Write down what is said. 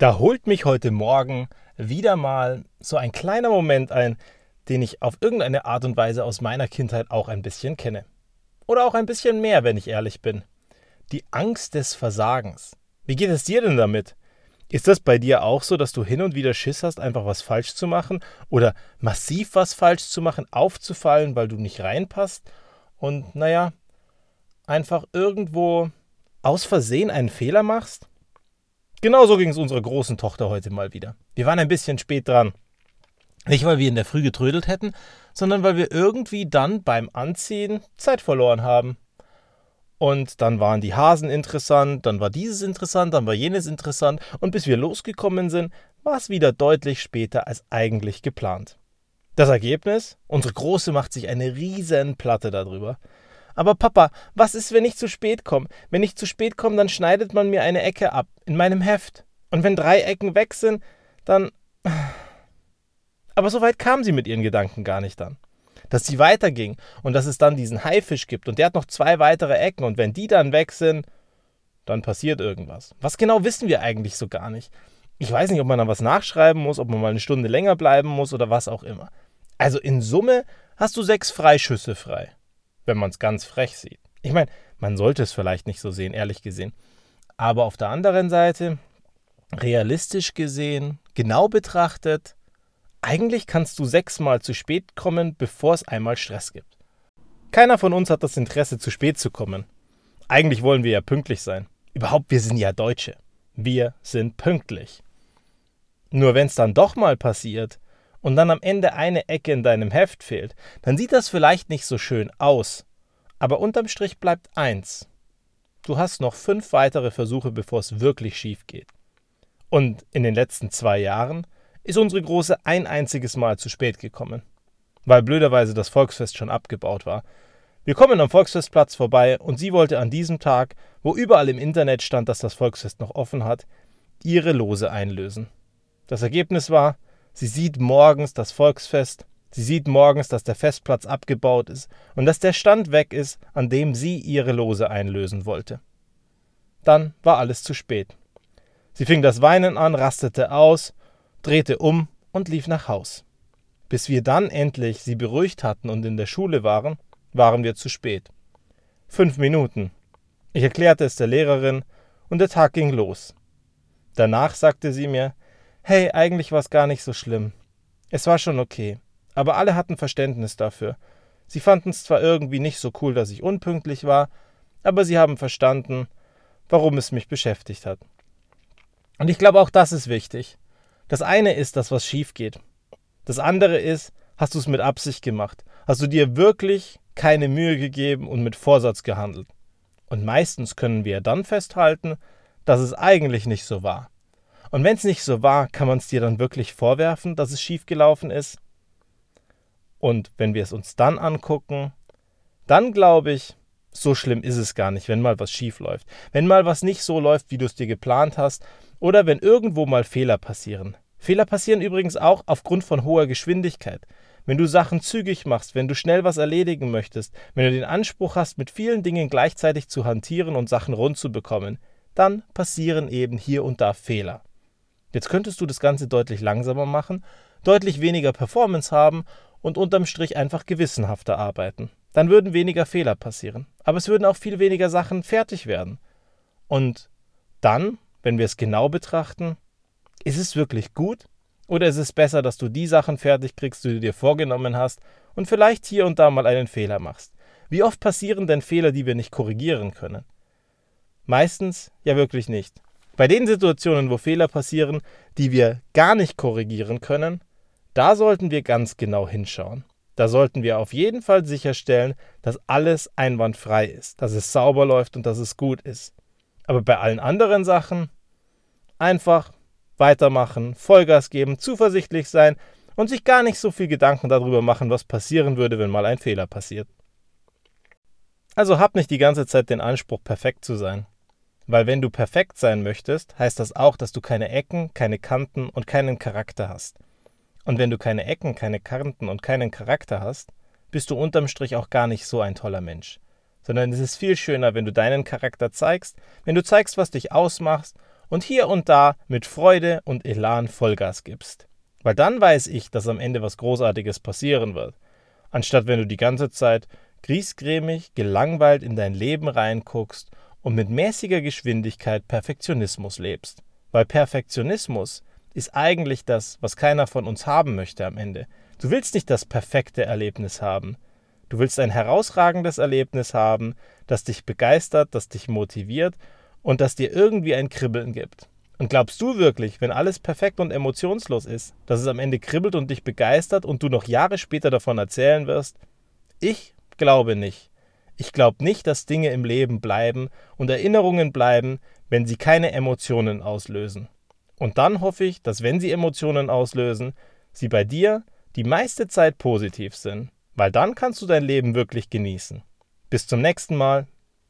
Da holt mich heute Morgen wieder mal so ein kleiner Moment ein, den ich auf irgendeine Art und Weise aus meiner Kindheit auch ein bisschen kenne. Oder auch ein bisschen mehr, wenn ich ehrlich bin. Die Angst des Versagens. Wie geht es dir denn damit? Ist das bei dir auch so, dass du hin und wieder Schiss hast, einfach was falsch zu machen oder massiv was falsch zu machen, aufzufallen, weil du nicht reinpasst und naja, einfach irgendwo aus Versehen einen Fehler machst? Genauso ging es unserer großen Tochter heute mal wieder. Wir waren ein bisschen spät dran. Nicht, weil wir in der Früh getrödelt hätten, sondern weil wir irgendwie dann beim Anziehen Zeit verloren haben. Und dann waren die Hasen interessant, dann war dieses interessant, dann war jenes interessant, und bis wir losgekommen sind, war es wieder deutlich später als eigentlich geplant. Das Ergebnis? Unsere Große macht sich eine riesen Platte darüber. Aber Papa, was ist, wenn ich zu spät komme? Wenn ich zu spät komme, dann schneidet man mir eine Ecke ab in meinem Heft. Und wenn drei Ecken weg sind, dann. Aber so weit kam sie mit ihren Gedanken gar nicht dann. Dass sie weiterging und dass es dann diesen Haifisch gibt und der hat noch zwei weitere Ecken und wenn die dann weg sind, dann passiert irgendwas. Was genau wissen wir eigentlich so gar nicht. Ich weiß nicht, ob man da was nachschreiben muss, ob man mal eine Stunde länger bleiben muss oder was auch immer. Also in Summe hast du sechs Freischüsse frei wenn man es ganz frech sieht. Ich meine, man sollte es vielleicht nicht so sehen, ehrlich gesehen. Aber auf der anderen Seite, realistisch gesehen, genau betrachtet, eigentlich kannst du sechsmal zu spät kommen, bevor es einmal Stress gibt. Keiner von uns hat das Interesse, zu spät zu kommen. Eigentlich wollen wir ja pünktlich sein. Überhaupt, wir sind ja Deutsche. Wir sind pünktlich. Nur wenn es dann doch mal passiert, und dann am Ende eine Ecke in deinem Heft fehlt, dann sieht das vielleicht nicht so schön aus. Aber unterm Strich bleibt eins. Du hast noch fünf weitere Versuche, bevor es wirklich schief geht. Und in den letzten zwei Jahren ist unsere Große ein einziges Mal zu spät gekommen, weil blöderweise das Volksfest schon abgebaut war. Wir kommen am Volksfestplatz vorbei und sie wollte an diesem Tag, wo überall im Internet stand, dass das Volksfest noch offen hat, ihre Lose einlösen. Das Ergebnis war, Sie sieht morgens das Volksfest, sie sieht morgens, dass der Festplatz abgebaut ist und dass der Stand weg ist, an dem sie ihre Lose einlösen wollte. Dann war alles zu spät. Sie fing das Weinen an, rastete aus, drehte um und lief nach Haus. Bis wir dann endlich sie beruhigt hatten und in der Schule waren, waren wir zu spät. Fünf Minuten. Ich erklärte es der Lehrerin und der Tag ging los. Danach sagte sie mir, hey, eigentlich war es gar nicht so schlimm. Es war schon okay. Aber alle hatten Verständnis dafür. Sie fanden es zwar irgendwie nicht so cool, dass ich unpünktlich war, aber sie haben verstanden, warum es mich beschäftigt hat. Und ich glaube, auch das ist wichtig. Das eine ist, dass was schief geht. Das andere ist, hast du es mit Absicht gemacht? Hast du dir wirklich keine Mühe gegeben und mit Vorsatz gehandelt? Und meistens können wir dann festhalten, dass es eigentlich nicht so war. Und wenn es nicht so war, kann man es dir dann wirklich vorwerfen, dass es schiefgelaufen ist? Und wenn wir es uns dann angucken, dann glaube ich, so schlimm ist es gar nicht, wenn mal was schief läuft. Wenn mal was nicht so läuft, wie du es dir geplant hast, oder wenn irgendwo mal Fehler passieren. Fehler passieren übrigens auch aufgrund von hoher Geschwindigkeit. Wenn du Sachen zügig machst, wenn du schnell was erledigen möchtest, wenn du den Anspruch hast, mit vielen Dingen gleichzeitig zu hantieren und Sachen rund zu bekommen, dann passieren eben hier und da Fehler. Jetzt könntest du das Ganze deutlich langsamer machen, deutlich weniger Performance haben und unterm Strich einfach gewissenhafter arbeiten. Dann würden weniger Fehler passieren. Aber es würden auch viel weniger Sachen fertig werden. Und dann, wenn wir es genau betrachten, ist es wirklich gut? Oder ist es besser, dass du die Sachen fertig kriegst, die du dir vorgenommen hast und vielleicht hier und da mal einen Fehler machst? Wie oft passieren denn Fehler, die wir nicht korrigieren können? Meistens ja wirklich nicht. Bei den Situationen, wo Fehler passieren, die wir gar nicht korrigieren können, da sollten wir ganz genau hinschauen. Da sollten wir auf jeden Fall sicherstellen, dass alles einwandfrei ist, dass es sauber läuft und dass es gut ist. Aber bei allen anderen Sachen einfach weitermachen, Vollgas geben, zuversichtlich sein und sich gar nicht so viel Gedanken darüber machen, was passieren würde, wenn mal ein Fehler passiert. Also hab nicht die ganze Zeit den Anspruch, perfekt zu sein. Weil wenn du perfekt sein möchtest, heißt das auch, dass du keine Ecken, keine Kanten und keinen Charakter hast. Und wenn du keine Ecken, keine Kanten und keinen Charakter hast, bist du unterm Strich auch gar nicht so ein toller Mensch. Sondern es ist viel schöner, wenn du deinen Charakter zeigst, wenn du zeigst, was dich ausmacht und hier und da mit Freude und Elan Vollgas gibst. Weil dann weiß ich, dass am Ende was Großartiges passieren wird. Anstatt wenn du die ganze Zeit griesgrämig, gelangweilt in dein Leben reinguckst und mit mäßiger Geschwindigkeit Perfektionismus lebst. Weil Perfektionismus ist eigentlich das, was keiner von uns haben möchte am Ende. Du willst nicht das perfekte Erlebnis haben. Du willst ein herausragendes Erlebnis haben, das dich begeistert, das dich motiviert und das dir irgendwie ein Kribbeln gibt. Und glaubst du wirklich, wenn alles perfekt und emotionslos ist, dass es am Ende kribbelt und dich begeistert und du noch Jahre später davon erzählen wirst? Ich glaube nicht. Ich glaube nicht, dass Dinge im Leben bleiben und Erinnerungen bleiben, wenn sie keine Emotionen auslösen. Und dann hoffe ich, dass wenn sie Emotionen auslösen, sie bei dir die meiste Zeit positiv sind, weil dann kannst du dein Leben wirklich genießen. Bis zum nächsten Mal,